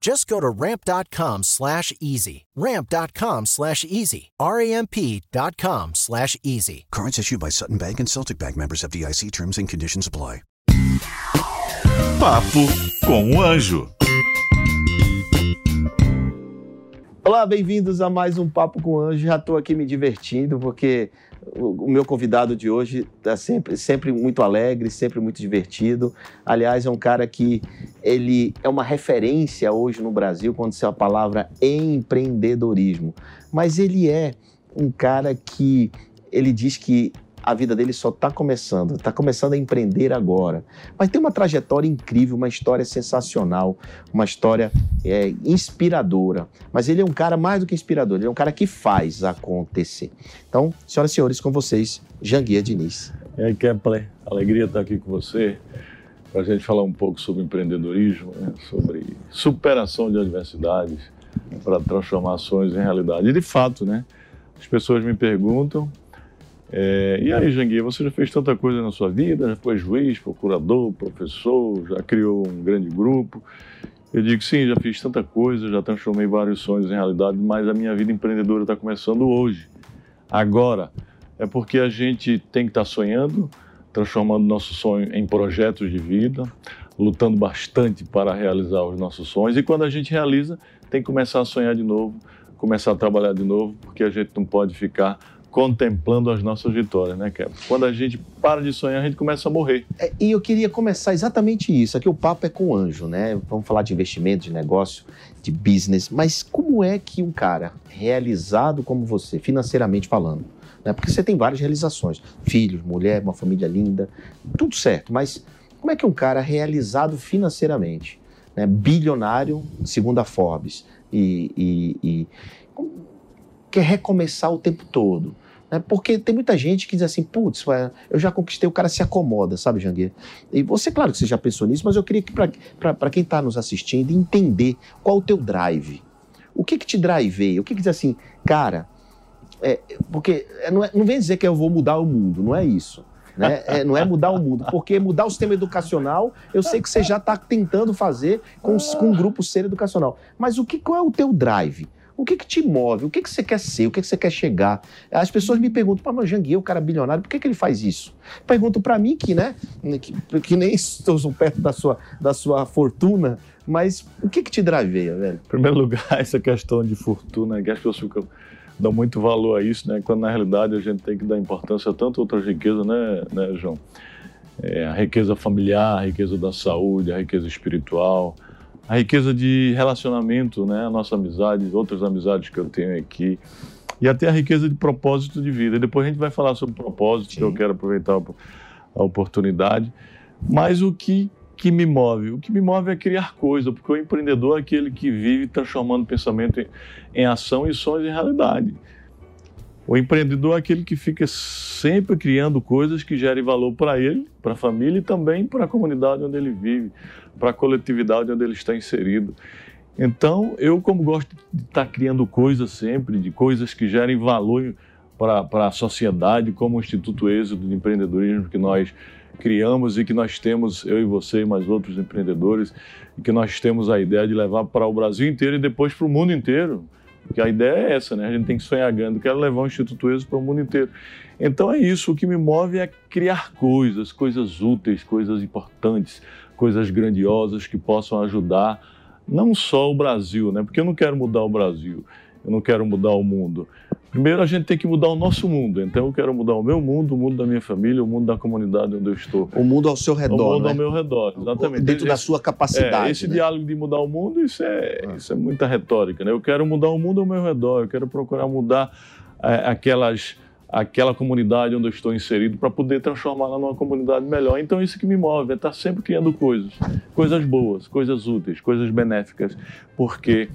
Just go to ramp.com slash easy. Ramp.com slash easy. R-A-M-P.com slash easy. Cards issued by Sutton Bank and Celtic Bank members of DIC terms and conditions apply. Papo com o Anjo. Olá, bem-vindos a mais um Papo com o Anjo. Já estou aqui me divertindo porque o, meu convidado de hoje está sempre, sempre muito alegre, sempre muito divertido. Aliás, é um cara que ele é uma referência hoje no Brasil quando se a palavra empreendedorismo. Mas ele é um cara que ele diz que a vida dele só está começando, está começando a empreender agora. Mas tem uma trajetória incrível, uma história sensacional, uma história é, inspiradora. Mas ele é um cara mais do que inspirador, ele é um cara que faz acontecer. Então, senhoras e senhores, com vocês, Janguia Diniz. E aí, Kepler, alegria estar aqui com você para a gente falar um pouco sobre empreendedorismo, né? sobre superação de adversidades para transformações em realidade. E de fato, né? As pessoas me perguntam é, e aí, Janguia, você já fez tanta coisa na sua vida, já foi juiz, procurador, professor, já criou um grande grupo. Eu digo sim, já fiz tanta coisa, já transformei vários sonhos em realidade, mas a minha vida empreendedora está começando hoje, agora. É porque a gente tem que estar tá sonhando, transformando nosso sonho em projetos de vida, lutando bastante para realizar os nossos sonhos. E quando a gente realiza, tem que começar a sonhar de novo, começar a trabalhar de novo, porque a gente não pode ficar contemplando as nossas vitórias, né, Kevin? Quando a gente para de sonhar, a gente começa a morrer. É, e eu queria começar exatamente isso. Aqui o papo é com o anjo, né? Vamos falar de investimento, de negócio, de business. Mas como é que um cara realizado como você, financeiramente falando, né? Porque você tem várias realizações: filhos, mulher, uma família linda, tudo certo. Mas como é que um cara realizado financeiramente, né? bilionário, segundo a Forbes, e, e, e quer recomeçar o tempo todo. Né? Porque tem muita gente que diz assim, putz, eu já conquistei, o cara se acomoda, sabe, Jangueira? E você, claro que você já pensou nisso, mas eu queria que, para quem está nos assistindo, entender qual o teu drive. O que que te driveia? O que que diz assim, cara, é, porque é, não, é, não vem dizer que eu vou mudar o mundo, não é isso. Né? É, não é mudar o mundo, porque mudar o sistema educacional, eu sei que você já está tentando fazer com, com um grupo ser educacional. Mas o que qual é o teu drive? O que, que te move? O que, que você quer ser? O que, que você quer chegar? As pessoas me perguntam, pô, mas Janguier, o cara bilionário, por que, que ele faz isso? Perguntam para mim que, né, que, que, nem estou perto da sua, da sua fortuna, mas o que, que te draveia, velho? Em primeiro lugar, essa questão de fortuna, que as pessoas ficam dão muito valor a isso, né? Quando na realidade a gente tem que dar importância a tanto outras riquezas, né, né João? É, a riqueza familiar, a riqueza da saúde, a riqueza espiritual, a riqueza de relacionamento, né? A nossa amizade, outras amizades que eu tenho aqui. E até a riqueza de propósito de vida. Depois a gente vai falar sobre propósito, Sim. que eu quero aproveitar a oportunidade. Mas o que, que me move? O que me move é criar coisa, porque o empreendedor é aquele que vive transformando pensamento em, em ação e sonhos em realidade. O empreendedor é aquele que fica sempre criando coisas que gerem valor para ele, para a família e também para a comunidade onde ele vive, para a coletividade onde ele está inserido. Então, eu, como gosto de estar criando coisas sempre, de coisas que gerem valor para, para a sociedade, como o Instituto Êxodo de Empreendedorismo que nós criamos e que nós temos, eu e você e mais outros empreendedores, e que nós temos a ideia de levar para o Brasil inteiro e depois para o mundo inteiro. Porque a ideia é essa, né? A gente tem que sonhar grande. Quero levar o Instituto ESO para o mundo inteiro. Então é isso. O que me move é criar coisas, coisas úteis, coisas importantes, coisas grandiosas que possam ajudar não só o Brasil, né? Porque eu não quero mudar o Brasil, eu não quero mudar o mundo, Primeiro, a gente tem que mudar o nosso mundo. Então, eu quero mudar o meu mundo, o mundo da minha família, o mundo da comunidade onde eu estou. O mundo ao seu redor. O mundo né? ao meu redor, exatamente. Dentro da sua capacidade. É, esse né? diálogo de mudar o mundo, isso é, ah. isso é muita retórica. Né? Eu quero mudar o mundo ao meu redor, eu quero procurar mudar é, aquelas aquela comunidade onde eu estou inserido para poder transformá-la numa comunidade melhor. Então, isso que me move é estar sempre criando coisas, coisas boas, coisas úteis, coisas benéficas, porque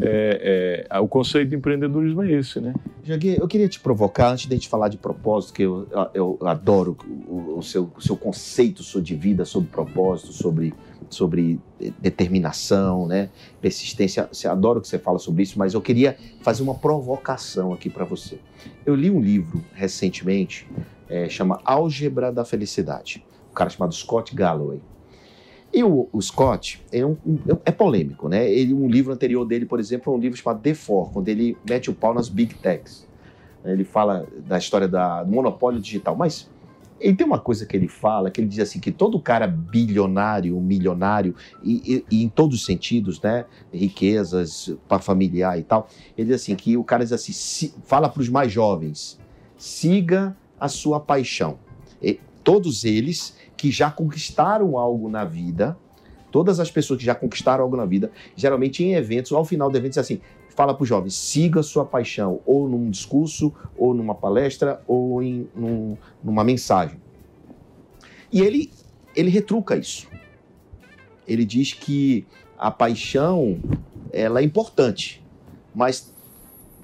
é, é, o conceito de empreendedorismo é esse, né? Jaguir, eu queria te provocar, antes de a gente falar de propósito, que eu, eu adoro o, o, seu, o seu conceito de vida sobre propósito, sobre, sobre determinação, né? persistência. Você adoro que você fala sobre isso, mas eu queria fazer uma provocação aqui para você. Eu li um livro recentemente, é, chama Álgebra da Felicidade. Um cara chamado Scott Galloway. E o, o Scott é, um, um, é, polêmico, né? Ele, um livro anterior dele, por exemplo, é um livro chamado The Four, quando ele mete o pau nas big techs. Ele fala da história da, do monopólio digital, mas ele tem uma coisa que ele fala, que ele diz assim, que todo cara bilionário, milionário, e, e, e em todos os sentidos, né, riquezas, para familiar e tal, ele diz assim, que o cara diz assim, se, fala para os mais jovens, siga a sua paixão. E, todos eles que já conquistaram algo na vida, todas as pessoas que já conquistaram algo na vida, geralmente em eventos, ao final do evento, assim: fala para os jovens, siga sua paixão, ou num discurso, ou numa palestra, ou em num, numa mensagem. E ele, ele retruca isso. Ele diz que a paixão ela é importante, mas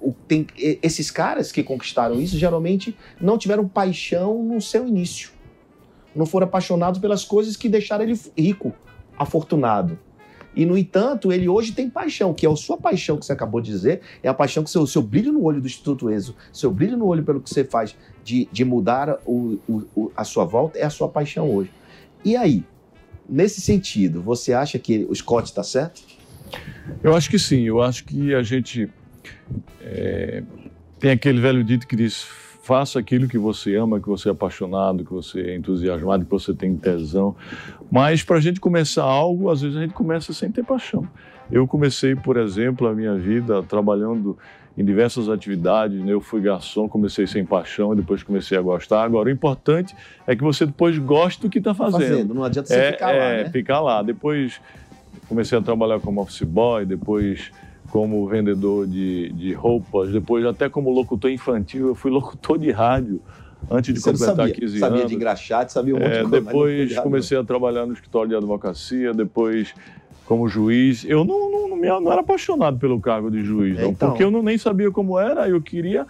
o, tem, esses caras que conquistaram isso geralmente não tiveram paixão no seu início não foram apaixonados pelas coisas que deixaram ele rico, afortunado. E, no entanto, ele hoje tem paixão, que é a sua paixão que você acabou de dizer, é a paixão que seu, seu brilho no olho do Instituto ESO, seu brilho no olho pelo que você faz de, de mudar o, o, a sua volta, é a sua paixão hoje. E aí, nesse sentido, você acha que o Scott está certo? Eu acho que sim, eu acho que a gente é, tem aquele velho dito que diz faça aquilo que você ama, que você é apaixonado, que você é entusiasmado, que você tem tesão. Mas para a gente começar algo, às vezes a gente começa sem ter paixão. Eu comecei, por exemplo, a minha vida trabalhando em diversas atividades. Né? Eu fui garçom, comecei sem paixão, depois comecei a gostar. Agora, o importante é que você depois goste do que está fazendo. fazendo. Não adianta você é, ficar lá, é, né? ficar lá. Depois comecei a trabalhar como office boy, depois como vendedor de, de roupas, depois até como locutor infantil, eu fui locutor de rádio antes de Você completar sabia, 15 sabia anos. Sabia de engraxate, sabia um monte é, de coisa. Depois comecei a trabalhar no escritório de advocacia, depois como juiz. Eu não, não, não, não era apaixonado pelo cargo de juiz, é, não, então, porque eu não, nem sabia como era, eu queria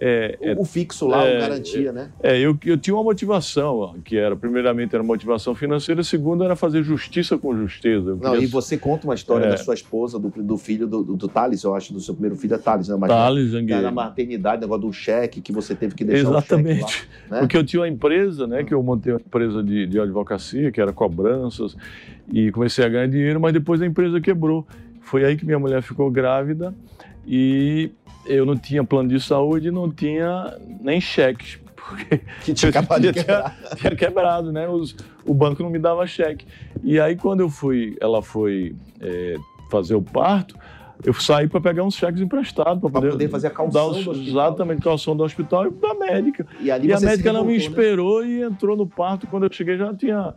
é, é, o fixo lá, é, garantia, né? É, eu, eu tinha uma motivação, que era, primeiramente, era motivação financeira, segunda era fazer justiça com justeza. Não, e você conta uma história é. da sua esposa, do, do filho do, do, do Thales, eu acho, do seu primeiro filho é Thales, né? Mas Thales, Era na maternidade, negócio do cheque, que você teve que deixar Exatamente. Lá, né? Porque eu tinha uma empresa, né, que eu montei uma empresa de, de advocacia, que era cobranças, e comecei a ganhar dinheiro, mas depois a empresa quebrou. Foi aí que minha mulher ficou grávida e eu não tinha plano de saúde, não tinha nem cheques. Porque que tinha acabado de quebrar. Tinha, quebrado, né? Os, o banco não me dava cheque. E aí, quando eu fui, ela foi é, fazer o parto, eu saí para pegar uns cheques emprestados para poder, poder, fazer a calção os, do hospital. Exatamente, calção do hospital e da médica. E, e a médica não me né? esperou né? e entrou no parto. Quando eu cheguei já tinha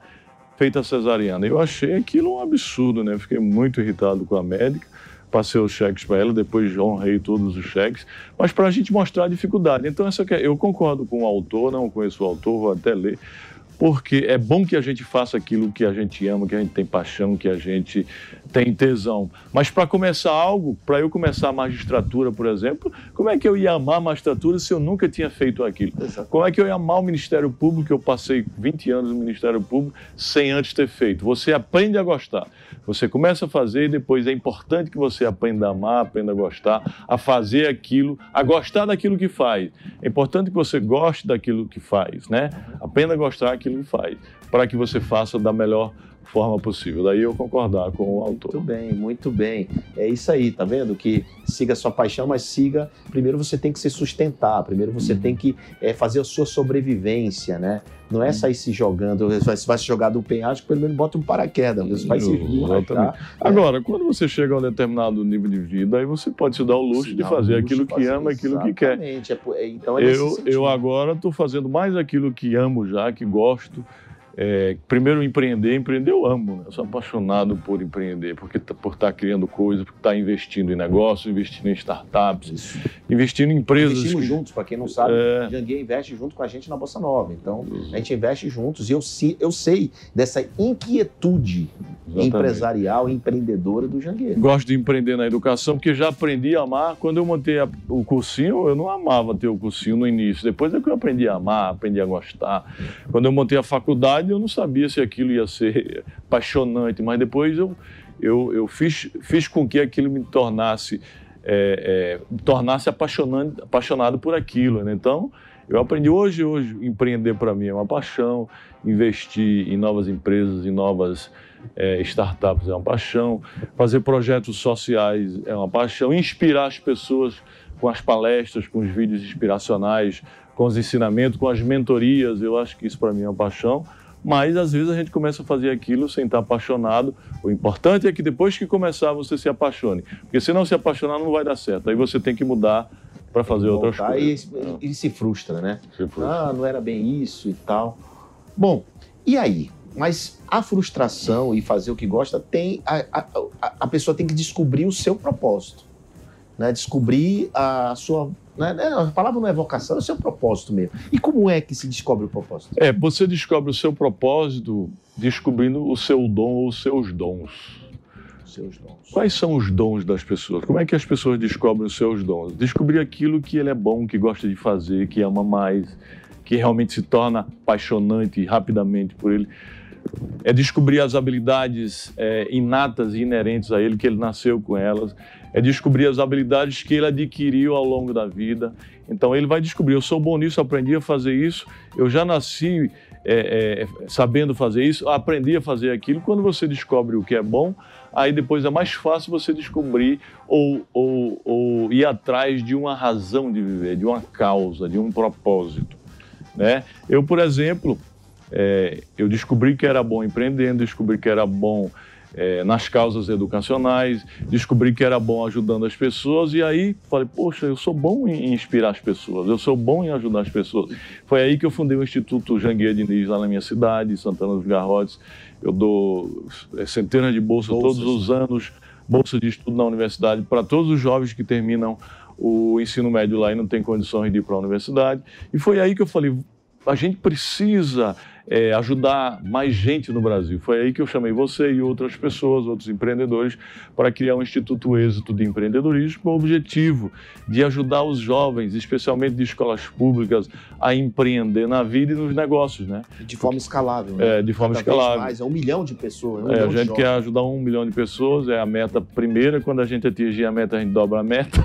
feito a cesariana. Eu achei aquilo um absurdo, né? Fiquei muito irritado com a médica passei os cheques para ela, depois honrei todos os cheques, mas para a gente mostrar a dificuldade. Então, essa é, eu concordo com o autor, não conheço o autor, vou até ler, porque é bom que a gente faça aquilo que a gente ama, que a gente tem paixão, que a gente tem tesão. Mas para começar algo, para eu começar a magistratura, por exemplo, como é que eu ia amar a magistratura se eu nunca tinha feito aquilo? Exato. Como é que eu ia amar o Ministério Público, eu passei 20 anos no Ministério Público sem antes ter feito? Você aprende a gostar. Você começa a fazer e depois é importante que você aprenda a amar, aprenda a gostar, a fazer aquilo, a gostar daquilo que faz. É importante que você goste daquilo que faz, né? Aprenda a gostar daquilo que faz, para que você faça da melhor forma possível. Daí eu concordar com o autor. Muito bem, muito bem. É isso aí, tá vendo? Que siga a sua paixão, mas siga. Primeiro você tem que se sustentar, primeiro você uhum. tem que é, fazer a sua sobrevivência, né? Não é uhum. sair se jogando, você vai se jogar do penhasco, pelo menos bota um paraquedas, você vai se Exatamente. Tá? Agora, quando você chega a um determinado nível de vida, aí você pode se dar o luxo se de fazer luxo aquilo que ama, aquilo que quer. Exatamente. É, então é eu, eu agora estou fazendo mais aquilo que amo já, que gosto. É, primeiro, empreender. Empreender eu amo, né? eu sou apaixonado por empreender, porque tá, por estar tá criando coisas, por estar tá investindo em negócios, investindo em startups, Isso. investindo em empresas. Investimos que... juntos, para quem não sabe, é... Janguia investe junto com a gente na Bolsa Nova. Então, a gente investe juntos e eu, eu sei dessa inquietude Exatamente. empresarial, empreendedora do Jangueiro. Gosto de empreender na educação, porque já aprendi a amar. Quando eu montei a, o cursinho, eu não amava ter o cursinho no início. Depois é que eu aprendi a amar, aprendi a gostar. Quando eu montei a faculdade, eu não sabia se aquilo ia ser apaixonante, mas depois eu, eu, eu fiz, fiz com que aquilo me tornasse, é, é, tornasse apaixonante, apaixonado por aquilo. Né? Então, eu aprendi hoje, hoje, empreender para mim é uma paixão, investir em novas empresas, em novas é, startups é uma paixão, fazer projetos sociais é uma paixão, inspirar as pessoas com as palestras, com os vídeos inspiracionais, com os ensinamentos, com as mentorias, eu acho que isso para mim é uma paixão mas às vezes a gente começa a fazer aquilo sem estar apaixonado. O importante é que depois que começar você se apaixone, porque se não se apaixonar não vai dar certo. Aí você tem que mudar para fazer outras coisas. E, e, se frustra, né? Se frustra. Ah, não era bem isso e tal. Bom, e aí? Mas a frustração e fazer o que gosta tem a, a, a pessoa tem que descobrir o seu propósito, né? Descobrir a sua né? É, a palavra não é vocação, é o seu propósito mesmo. E como é que se descobre o propósito? É, você descobre o seu propósito descobrindo o seu dom ou os seus dons. Seus dons. Quais são os dons das pessoas? Como é que as pessoas descobrem os seus dons? Descobrir aquilo que ele é bom, que gosta de fazer, que ama mais, que realmente se torna apaixonante rapidamente por ele é descobrir as habilidades é, inatas e inerentes a ele, que ele nasceu com elas, é descobrir as habilidades que ele adquiriu ao longo da vida. Então ele vai descobrir: eu sou bom nisso, aprendi a fazer isso, eu já nasci é, é, sabendo fazer isso, aprendi a fazer aquilo. Quando você descobre o que é bom, aí depois é mais fácil você descobrir ou, ou, ou ir atrás de uma razão de viver, de uma causa, de um propósito. Né? Eu, por exemplo, é, eu descobri que era bom empreendendo, descobri que era bom é, nas causas educacionais, descobri que era bom ajudando as pessoas e aí falei, poxa, eu sou bom em inspirar as pessoas, eu sou bom em ajudar as pessoas. Foi aí que eu fundei o Instituto Jangueira Diniz lá na minha cidade, Santana dos Garrotes. Eu dou é, centenas de bolsas, bolsas todos os anos, bolsas de estudo na universidade para todos os jovens que terminam o ensino médio lá e não têm condições de ir para a universidade. E foi aí que eu falei, a gente precisa é, ajudar mais gente no Brasil. Foi aí que eu chamei você e outras pessoas, outros empreendedores, para criar um Instituto Êxito de Empreendedorismo com o objetivo de ajudar os jovens, especialmente de escolas públicas, a empreender na vida e nos negócios, né? De forma escalável, né? É, de forma Cada escalável. Mais, é um milhão de pessoas. Um é, a gente quer ajudar um milhão de pessoas, é a meta primeira. Quando a gente atingir a meta, a gente dobra a meta.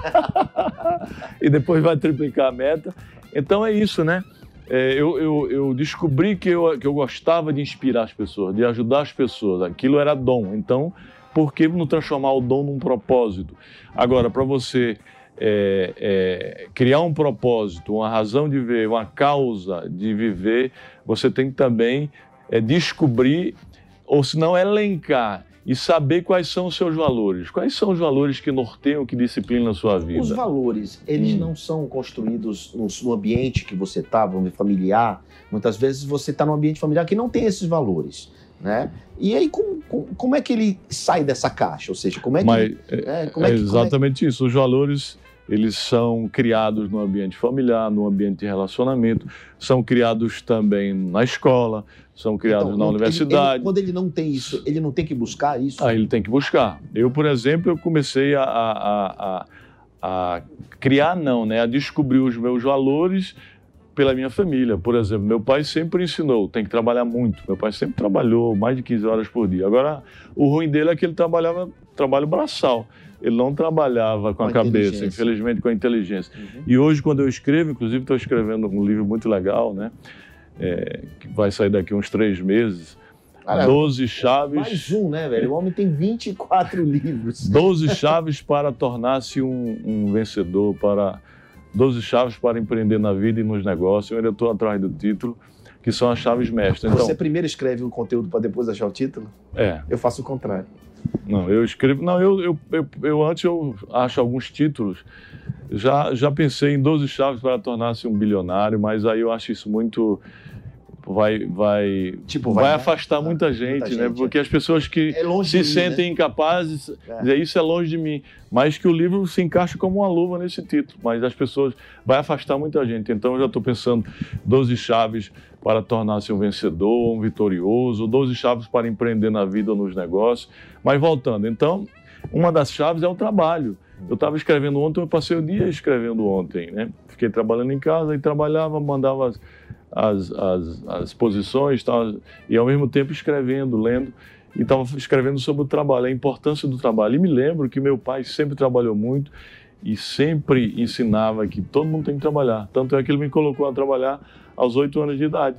e depois vai triplicar a meta. Então é isso, né? É, eu, eu, eu, descobri que eu, que eu gostava de inspirar as pessoas, de ajudar as pessoas. Aquilo era dom. Então, por que não transformar o dom num propósito? Agora, para você é, é, criar um propósito, uma razão de viver, uma causa de viver, você tem que também é, descobrir, ou se não elencar e saber quais são os seus valores. Quais são os valores que norteiam, que disciplinam a sua vida? Os valores, eles hum. não são construídos no, ambiente que você está, vamos ver, familiar. Muitas vezes você está num ambiente familiar que não tem esses valores. Né? E aí, como, como é que ele sai dessa caixa? Ou seja, como é que. Mas, é, como é, é exatamente é que... isso. Os valores eles são criados no ambiente familiar, no ambiente de relacionamento, são criados também na escola, são criados então, na universidade. Ele, quando ele não tem isso, ele não tem que buscar isso? Ah, ele tem que buscar. Eu, por exemplo, eu comecei a, a, a, a criar, não, né, a descobrir os meus valores pela minha família. Por exemplo, meu pai sempre ensinou, tem que trabalhar muito. Meu pai sempre trabalhou mais de 15 horas por dia. Agora, o ruim dele é que ele trabalhava trabalho braçal ele não trabalhava com, com a, a cabeça, infelizmente com a inteligência. Uhum. E hoje, quando eu escrevo, inclusive estou escrevendo um livro muito legal, né? É, que vai sair daqui uns três meses, Cara, 12 chaves. Mais um, né, velho? O homem tem 24 livros. 12 chaves para tornar-se um, um vencedor, para 12 chaves para empreender na vida e nos negócios. Eu ainda estou atrás do título, que são as chaves mestras. Então, Você primeiro escreve o conteúdo para depois achar o título? é, Eu faço o contrário. não, eu escrevo. Não, eu, eu, eu, eu antes eu acho alguns títulos. Já, já pensei em 12 chaves para tornar-se um bilionário, mas aí eu acho isso muito. Vai, vai, Tipo, vai, vai- afastar ah, muita gente, muita né? gente, Porque as pessoas que É se mim, sentem incapazes, É. isso é longe de mim. Mas que o livro se encaixa como uma luva nesse título. Mas as pessoas vai afastar muita gente. Então eu já estou pensando 12 chaves para tornar-se um vencedor, um vitorioso, 12 chaves para empreender na vida ou nos negócios. Mas voltando, então, uma das chaves é o trabalho. Eu estava escrevendo ontem, eu passei o dia escrevendo ontem, né? Fiquei trabalhando em casa e trabalhava, mandava as, as, as, posições tal, e ao mesmo tempo escrevendo, lendo e estava escrevendo sobre o trabalho, a importância do trabalho. E me lembro que meu pai sempre trabalhou muito e sempre ensinava que todo mundo tem que trabalhar. Tanto é que ele me colocou a trabalhar aos oito anos de idade.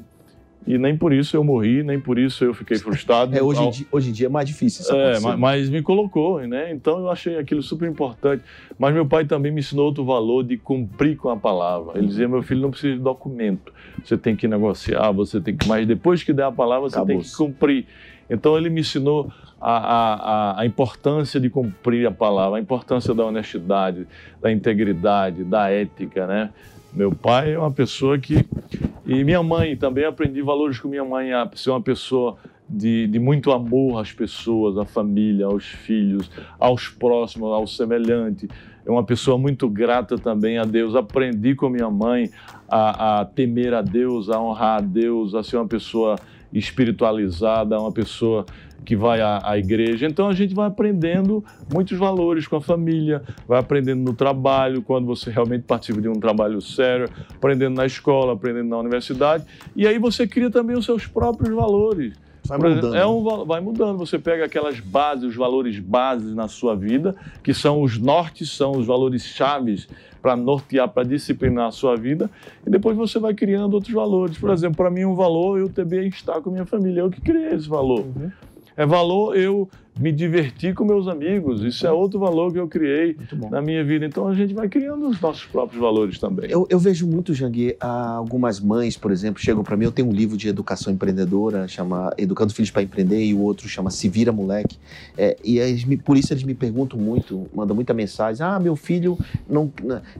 E nem por isso eu morri, nem por isso eu fiquei frustrado. É, hoje, Ao- dia, hoje em dia é mais difícil isso é, mas, mas me colocou, né? Então eu achei aquilo super importante. Mas meu pai também me ensinou outro valor de cumprir com a palavra. Ele dizia: meu filho não precisa de documento. Você tem que negociar, você tem que. Mas depois que der a palavra, você tem que cumprir. Então ele me ensinou a, a, a, a importância de cumprir a palavra, a importância da honestidade, da integridade, da ética, né? Meu pai é uma pessoa que. E minha mãe também aprendi valores com minha mãe, a ser uma pessoa de, de muito amor às pessoas, à família, aos filhos, aos próximos, ao semelhante. É uma pessoa muito grata também a Deus. Aprendi com minha mãe a, a temer a Deus, a honrar a Deus, a ser uma pessoa espiritualizada, uma pessoa que vai à, à igreja. Então a gente vai aprendendo muitos valores com a família, vai aprendendo no trabalho, quando você realmente participa de um trabalho sério, aprendendo na escola, aprendendo na universidade. E aí você cria também os seus próprios valores. Vai mudando. É um, vai mudando. Você pega aquelas bases, os valores bases na sua vida, que são os nortes, são os valores chaves para nortear, para disciplinar a sua vida, e depois você vai criando outros valores. Por exemplo, para mim, um valor eu também estar com minha família. Eu que criei esse valor. Uhum. É valor eu me divertir com meus amigos. Isso é outro valor que eu criei na minha vida. Então a gente vai criando os nossos próprios valores também. Eu, eu vejo muito, Janguê, ah, algumas mães, por exemplo, chegam para mim. Eu tenho um livro de educação empreendedora, chama Educando Filhos para Empreender, e o outro chama Se Vira Moleque. É, e eles me- por isso eles me perguntam muito, mandam muita mensagem: ah, meu filho não,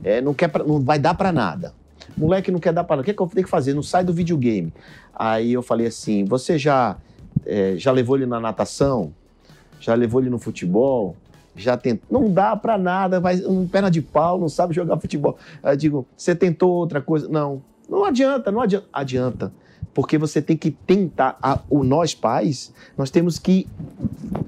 é, não, quer pra- não vai dar para nada. Moleque não quer dar para nada. O que, é que eu tenho que fazer? Não sai do videogame. Aí eu falei assim: você já, é, já levou ele na natação? Já levou ele no futebol? Já tentou. Não dá para nada, vai um perna de pau, não sabe jogar futebol. Eu digo, você tentou outra coisa? Não. Não adianta, não adianta. Adianta. Porque você tem que tentar. A- o nós pais, nós temos que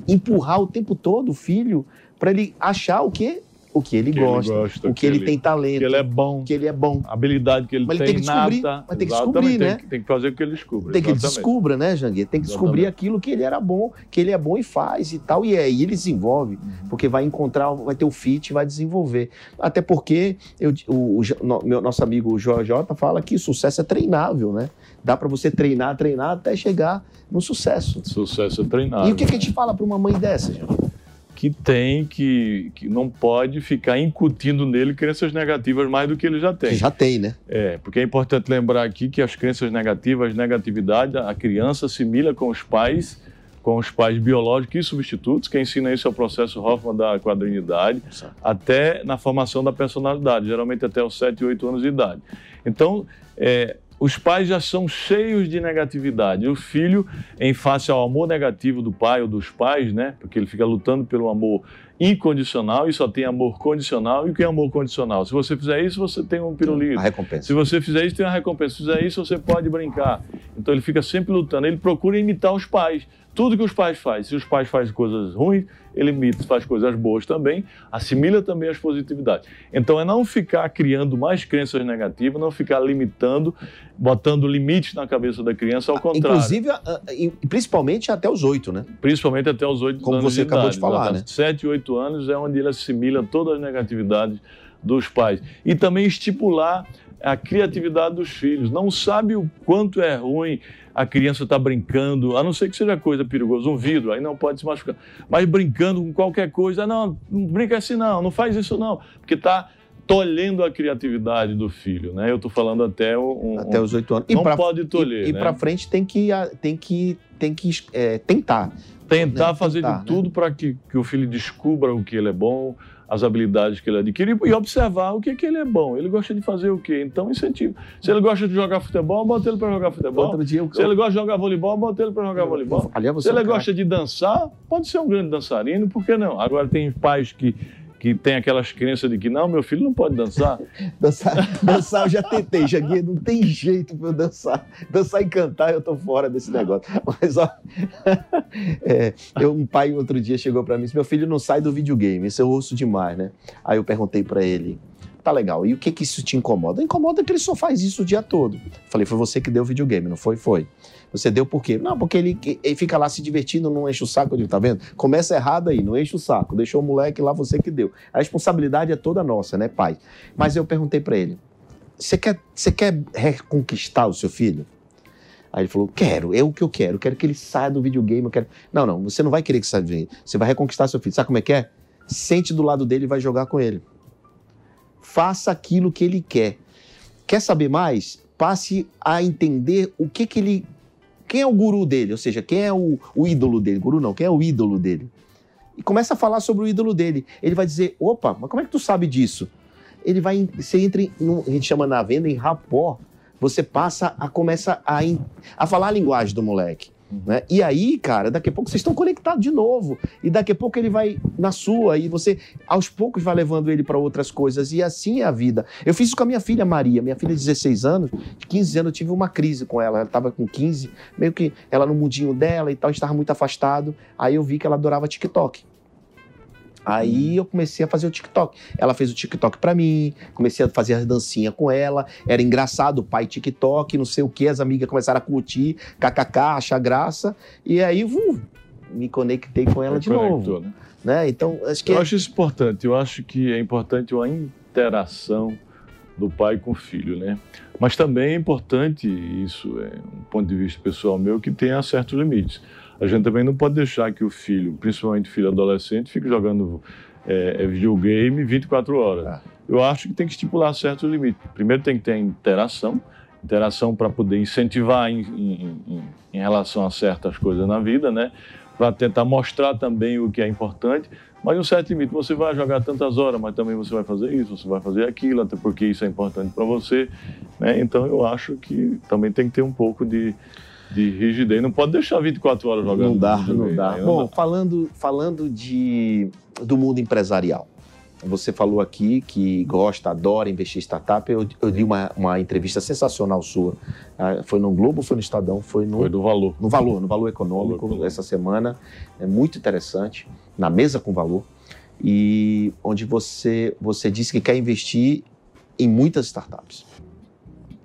empurrar o tempo todo o filho para ele achar o que o que ele Que ele gosta, gosta, o que, ele, tem que talento, ele é bom, que ele é bom. a habilidade que ele Mas ele tem, tem que descobrir, nata. mas tem que descobrir, tem né? que- Tem que fazer com que ele descubra. Tem que ele exatamente. descubra, né, Janguê? Tem que descobrir Exatamente. aquilo que ele era bom, que ele é bom e faz e tal. E aí ele desenvolve, Uhum. porque vai encontrar, vai ter o fit vai desenvolver. Até porque eu, o, o meu, nosso amigo Joel J fala que sucesso é treinável, né? Dá para você treinar, treinar até chegar no sucesso. Sucesso é treinado. e o que, que a gente fala para uma mãe dessa, Janguê? Que tem que, que não pode ficar incutindo nele crenças negativas mais do que ele já tem. Já tem, né? É, porque é importante lembrar aqui que as crenças negativas, negatividade, a criança assimila com os pais, com os pais biológicos e substitutos. Quem ensina isso é o processo Hoffman da quadrinidade, até na formação da personalidade, geralmente até os 7, 8 anos de idade. Então, é, os pais já são cheios de negatividade. O filho, em face ao amor negativo do pai ou dos pais, né? Porque ele fica lutando pelo amor incondicional e só tem amor condicional. E o que é amor condicional? Se você fizer isso, você tem um pirulito. A recompensa. Se você fizer isso, tem uma recompensa. Se fizer isso, você pode brincar. Então ele fica sempre lutando. Ele procura imitar os pais. Tudo que os pais fazem. Se os pais fazem coisas ruins, ele imita, faz coisas boas também, assimila também as positividades. Então é não ficar criando mais crenças negativas, não ficar limitando, botando limites na cabeça da criança, ao contrário. Inclusive, a- a- e principalmente até os oito, né? Principalmente até os oito Como anos você de acabou idade. de falar, né? Sete, oito anos é onde ele assimila todas as negatividades dos pais. E também estipular a criatividade dos filhos. Não sabe o quanto é ruim a criança estar tá brincando, a não ser que seja coisa perigosa, um vidro, aí não pode se machucar. Mas brincando com qualquer coisa, não, não brinca assim não, não faz isso não, porque está tolhendo a criatividade do filho, né? Eu estou falando até um, até os oito anos. Não pra, pode tolher, E, né? e para frente tem que tem que tem que é, tentar. Tentar né? fazer tentar, de tudo né? para que, que o filho descubra o que ele é bom, as habilidades que ele adquire e observar o que, que ele é bom. Ele gosta de fazer o quê? Então, incentivo. Se ele gosta de jogar futebol, bota ele para jogar futebol. Outro dia, eu... Se ele gosta de jogar voleibol, bota ele para jogar voleibol. Se ele gosta de dançar, pode ser um grande dançarino, por que não? Agora, tem pais que que tem aquelas crenças de que não, meu filho não pode dançar. dançar, dançar eu já tentei, Jaguinha, não tem jeito para eu dançar. Dançar e cantar eu tô fora desse negócio. Mas ó, é, eu, um pai outro dia chegou para mim, disse, meu filho não sai do videogame, isso eu ouço demais, né? Aí eu perguntei para ele, tá legal, e o que que isso te incomoda? Incomoda que ele só faz isso o dia todo. Falei, foi você que deu o videogame, não foi? Foi. Você deu por quê? Não, porque ele, ele fica lá se divertindo, não enche o saco. Eu digo, tá vendo? Começa errado aí, não enche o saco. Deixou o moleque lá, você que deu. A responsabilidade é toda nossa, né, pai? Mas eu perguntei para ele, você quer, você quer reconquistar o seu filho? Aí ele falou: Quero, é o que eu quero, quero que ele saia do videogame. Eu quero... Não, não, você não vai querer que saia Você vai reconquistar seu filho. Sabe como é que é? Sente do lado dele e vai jogar com ele. Faça aquilo que ele quer. Quer saber mais? Passe a entender o que, que ele quem é o guru dele? Ou seja, quem é o, o ídolo dele? Guru não, quem é o ídolo dele? E começa a falar sobre o ídolo dele. Ele vai dizer: opa, mas como é que tu sabe disso? Ele vai, você entra, em, a gente chama na venda em rapó. Você passa a começa a, a falar a linguagem do moleque. Né? E aí, cara, daqui a pouco vocês estão conectados de novo. E daqui a pouco ele vai na sua, e você aos poucos vai levando ele para outras coisas. E assim é a vida. Eu fiz isso com a minha filha Maria. Minha filha de 16 anos, de 15 anos, eu tive uma crise com ela. Ela estava com 15, meio que ela no mundinho dela e tal, estava muito afastado. Aí eu vi que ela adorava TikTok. Aí eu comecei a fazer o TikTok. Ela fez o TikTok para mim, comecei a fazer as dancinhas com ela. Era engraçado, pai TikTok, não sei o que, as amigas começaram a curtir, kkk, achar graça. E aí uh, me conectei com ela de novo. Né? né? Então, acho que. Eu acho isso importante. Eu acho que é importante uma interação do pai com o filho, né? Mas também é importante, isso é um ponto de vista pessoal meu, que tenha certos limites a gente também não pode deixar que o filho, principalmente o filho adolescente, fique jogando é, é videogame 24 horas. É. Eu acho que tem que estipular certos limites. Primeiro tem que ter interação, interação para poder incentivar em, em, em, em, relação a certas coisas na vida, né? Para tentar mostrar também o que é importante, mas um certo limite. Você vai jogar tantas horas, mas também você vai fazer isso, você vai fazer aquilo, até porque isso é importante para você. Né? Então eu acho que também tem que ter um pouco de de rigidez. Não pode deixar 24 horas jogando. Não dá, não dá. Né? Bom, falando, falando de, do mundo empresarial. Você falou aqui que gosta, adora investir em startup. Eu, eu li uma, uma entrevista sensacional sua. Ah, foi no Globo, foi no Estadão, foi no. Foi do Valor. No Valor, no Valor Econômico, valor essa semana. É muito interessante. Na mesa com valor. E onde você, você disse que quer investir em muitas startups.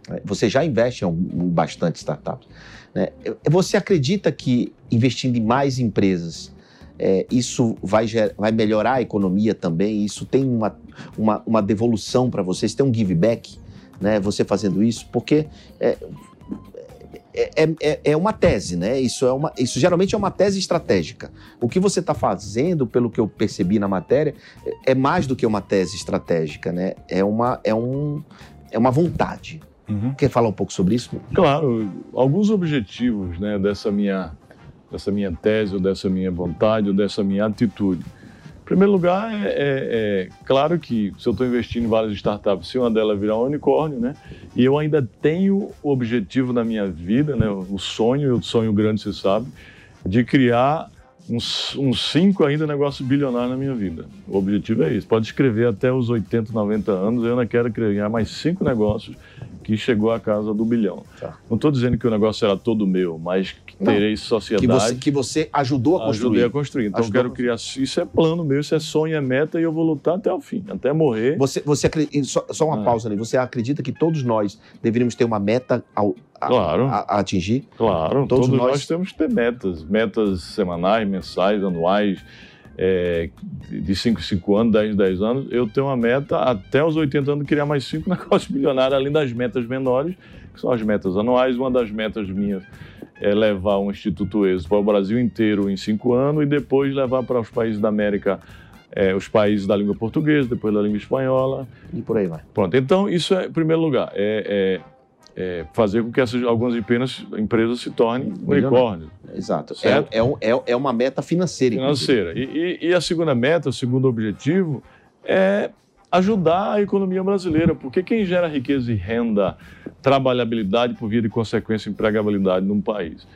É, você já investe em bastante startups. Né? Você acredita que investindo em mais empresas, é, isso vai, vai melhorar a economia também? Isso tem uma, uma, uma devolução para vocês? Tem um give back, né? Você fazendo isso? Porque é, é, é, é, uma tese, né? Isso, é uma, isso geralmente é uma tese estratégica. O que você está fazendo, pelo que eu percebi na matéria, é mais do que uma tese estratégica, né? É uma, é um, é uma vontade. Uhum. Quer falar um pouco sobre isso? Claro, alguns objetivos né, dessa, minha, dessa minha tese, ou dessa minha vontade, ou dessa minha atitude. Em primeiro lugar, é, é, é claro que se eu estou investindo em várias startups, se uma delas virar um unicórnio, né, e eu ainda tenho o objetivo na minha vida, né, o sonho, o sonho grande, você sabe, de criar uns, uns cinco ainda negócios bilionários na minha vida. O objetivo é isso. Pode escrever até os 80, 90 anos, eu ainda quero criar mais cinco negócios que chegou à casa do bilhão. Tá. Não estou dizendo que o negócio era todo meu, mas que terei Não, sociedade. Que você, que você ajudou a construir. Ajudei a construir. Então ajudou eu quero criar. Isso é plano meu, isso é sonho, é meta e eu vou lutar até o fim, até morrer. Você, você só, só uma é. pausa ali. Você acredita que todos nós deveríamos ter uma meta ao, a, claro. a, a atingir? Claro, todos, todos nós... nós... temos que ter metas, metas semanais, mensais, anuais. É, de 5 em 5 anos, 10 em 10 anos, eu tenho uma meta até os 80 anos criar mais 5 negócios milionários, além das metas menores, que são as metas anuais. Uma das metas minhas é levar um Instituto ESO para o Brasil inteiro em 5 anos e depois levar para os países da América, é, os países da língua portuguesa, depois da língua espanhola. E por aí vai. Pronto, então isso é, em primeiro lugar, é, é é, fazer com que essas, algumas empresas, empresas se tornem unicórnios. Exato. É, é, um, é, é, uma meta financeira. Financeira. E, e, e, a segunda meta, o segundo objetivo, é ajudar a economia brasileira, porque quem gera riqueza e renda, trabalhabilidade por via de consequência empregabilidade num país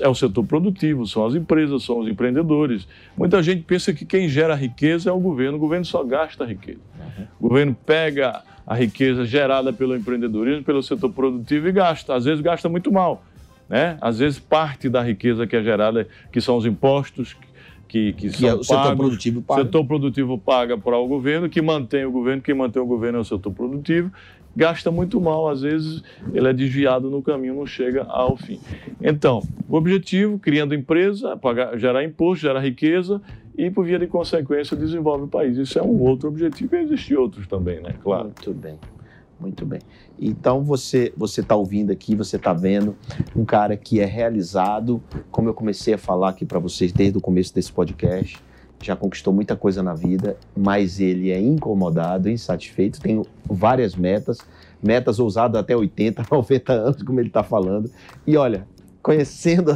é o setor produtivo, são as empresas, são os empreendedores. Muita gente pensa que quem gera riqueza é o governo, o governo só gasta riqueza. Uhum. O governo pega a riqueza gerada pelo empreendedorismo, pelo setor produtivo e gasta. Às vezes gasta muito mal. Né? Às vezes parte da riqueza que é gerada, que são os impostos, que, que, que são é o pagos, setor produtivo paga. O setor produtivo paga para o governo, que mantém o governo, quem mantém o governo é o setor produtivo, gasta muito mal, às vezes ele é desviado no caminho, não chega ao fim. Então, o objetivo, criando empresa, pagar, gerar imposto, gerar riqueza e, por via de consequência, desenvolve o país. Isso é um outro objetivo e existem outros também, né? Claro. Muito bem. Muito bem. Então você você está ouvindo aqui, você está vendo um cara que é realizado, como eu comecei a falar aqui para vocês desde o começo desse podcast, já conquistou muita coisa na vida, mas ele é incomodado, insatisfeito, tem várias metas, metas ousadas até 80, 90 anos, como ele está falando. E olha, conhecendo a,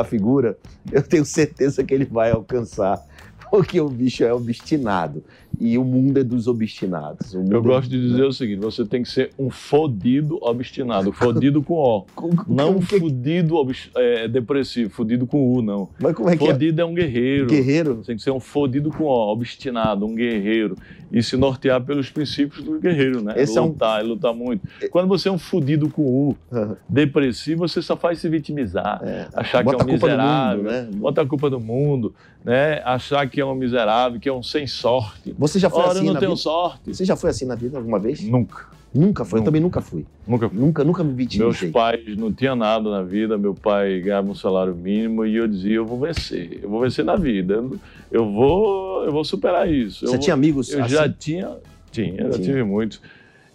a figura, eu tenho certeza que ele vai alcançar porque o bicho é obstinado. E o mundo é dos obstinados. Eu é... gosto de dizer o seguinte: você tem que ser um fodido obstinado. Fodido com O. Com, não um fodido é, depressivo, fodido com U, não. Mas como é que fodido é? é um guerreiro. Guerreiro? Você tem que ser um fodido com O, obstinado, um guerreiro. E se nortear pelos princípios do guerreiro, né? Esse lutar, é um... lutar muito. Quando você é um fodido com U, uhum. depressivo, você só faz se vitimizar. É. Achar Bota que é um miserável. Mundo, né? Bota a culpa do mundo, né? Achar que é um miserável, que é um sem sorte. Você já foi Ora, assim eu não na tenho vida? sorte. Você já foi assim na vida alguma vez? Nunca. Nunca foi? Nunca. Eu também nunca fui. Nunca fui. Nunca, nunca me vitimizei. Meus pais não tinham nada na vida, meu pai ganhava um salário mínimo e eu dizia, eu vou vencer, eu vou vencer na vida, eu vou, eu vou superar isso. Você eu tinha vou... amigos Eu assim? já tinha, tinha, já tive muitos.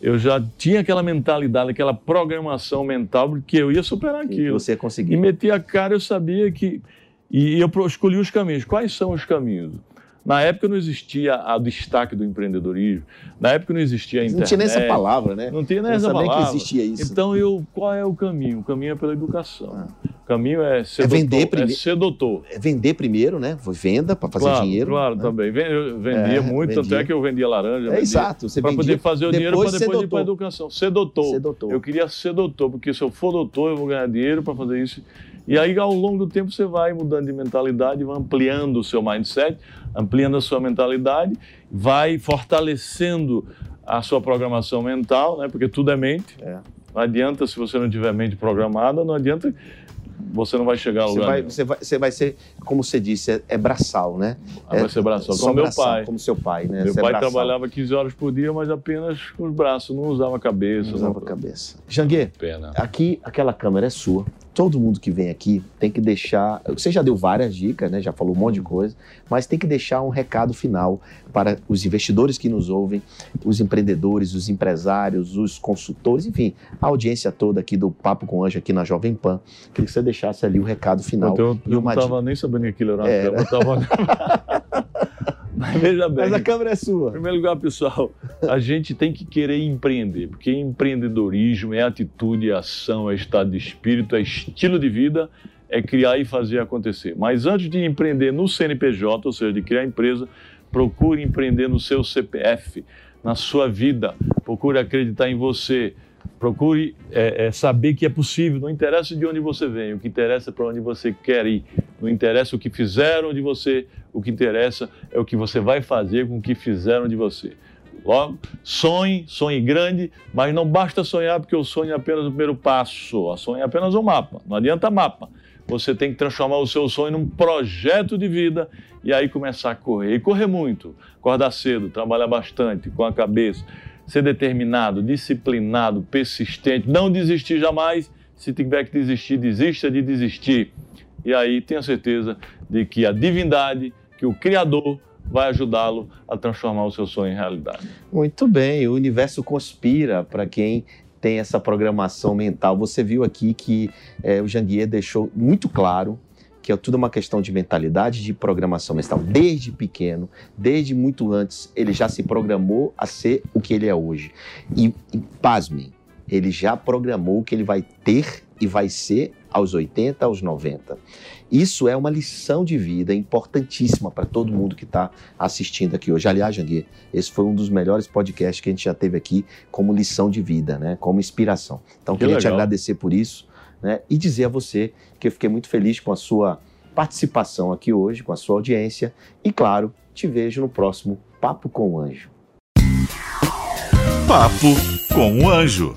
Eu já tinha aquela mentalidade, aquela programação mental que eu ia superar aquilo. E você conseguiu. E meti a cara, eu sabia que... E eu escolhi os caminhos. Quais são os caminhos? Na época não existia o destaque do empreendedorismo, na época não existia a internet. Não tinha nem essa palavra, né? Não tinha nem essa palavra. que existia isso. Então, eu, qual é o caminho? O caminho é pela educação. Ah. O caminho é ser é vender doutor. É ser doutor. É vender primeiro, né? Foi venda para fazer claro, dinheiro. Claro, né? também. Eu vendia é, muito, vendia. tanto é que eu vendia laranja. É exato. Para poder fazer o dinheiro para depois ir para a educação. Ser doutor. ser doutor. Eu queria ser doutor, porque se eu for doutor, eu vou ganhar dinheiro para fazer isso. E aí, ao longo do tempo, você vai mudando de mentalidade, vai ampliando o seu mindset, ampliando a sua mentalidade, vai fortalecendo a sua programação mental, né? porque tudo é mente. É. Não adianta, se você não tiver mente programada, não adianta, você não vai chegar a lugar você vai, você vai, você vai ser, como você disse, é, é braçal, né? Ah, vai ser braçal, como meu pai. Como seu pai, né? Meu você pai é trabalhava 15 horas por dia, mas apenas com os braços, não usava a cabeça. Não usava a cabeça. Janguê, Pena. aqui aquela câmera é sua todo mundo que vem aqui tem que deixar. Você já deu várias dicas, né? Já falou um monte de coisa, mas tem que deixar um recado final para os investidores que nos ouvem, os empreendedores, os empresários, os consultores, enfim, a audiência toda aqui do Papo com Anjo aqui na Jovem Pan. Queria que você deixasse ali o recado final. Eu, eu, eu não estava nem sabendo que aquilo era era. eu tava... Mas veja bem. Mas a câmera é sua. Em primeiro lugar, pessoal, a gente tem que querer empreender, porque empreendedorismo é atitude, é ação, é estado de espírito, é estilo de vida, é criar e fazer acontecer. Mas antes de empreender no CNPJ, ou seja, de criar empresa, procure empreender no seu CPF, na sua vida, procure acreditar em você, Procure é, é, saber que é possível. Não interessa de onde você vem, o que interessa é para onde você quer ir. Não interessa o que fizeram de você, o que interessa é o que você vai fazer com o que fizeram de você. Logo, sonhe, sonhe grande, mas não basta sonhar porque o sonho é apenas o primeiro passo. A sonho é apenas um mapa. Não adianta mapa. Você tem que transformar o seu sonho num projeto de vida e aí começar a correr. E correr muito, acordar cedo, trabalhar bastante com a cabeça ser determinado, disciplinado, persistente, não desistir jamais. Se tiver que desistir, desista de desistir. E aí tenha certeza de que a divindade que o Criador vai ajudá-lo a transformar o seu sonho em realidade. Muito bem, o universo conspira para quem tem essa programação mental. Você viu aqui que é, o Janguier deixou muito claro que é tudo uma questão de mentalidade, de programação mental. Desde pequeno, desde muito antes, ele já se programou a ser o que ele é hoje. E, e pasmem, ele já programou o que ele vai ter e vai ser aos 80, aos 90. Isso é uma lição de vida importantíssima para todo mundo que está assistindo aqui hoje. Aliás, Janguier, esse foi um dos melhores podcasts que a gente já teve aqui como lição de vida, né? como inspiração. Então, que queria legal. te agradecer por isso né? e dizer a você que eu fiquei muito feliz com a sua participação aqui hoje, com a sua audiência e, claro, te vejo no próximo Papo com o Anjo. Papo com o Anjo.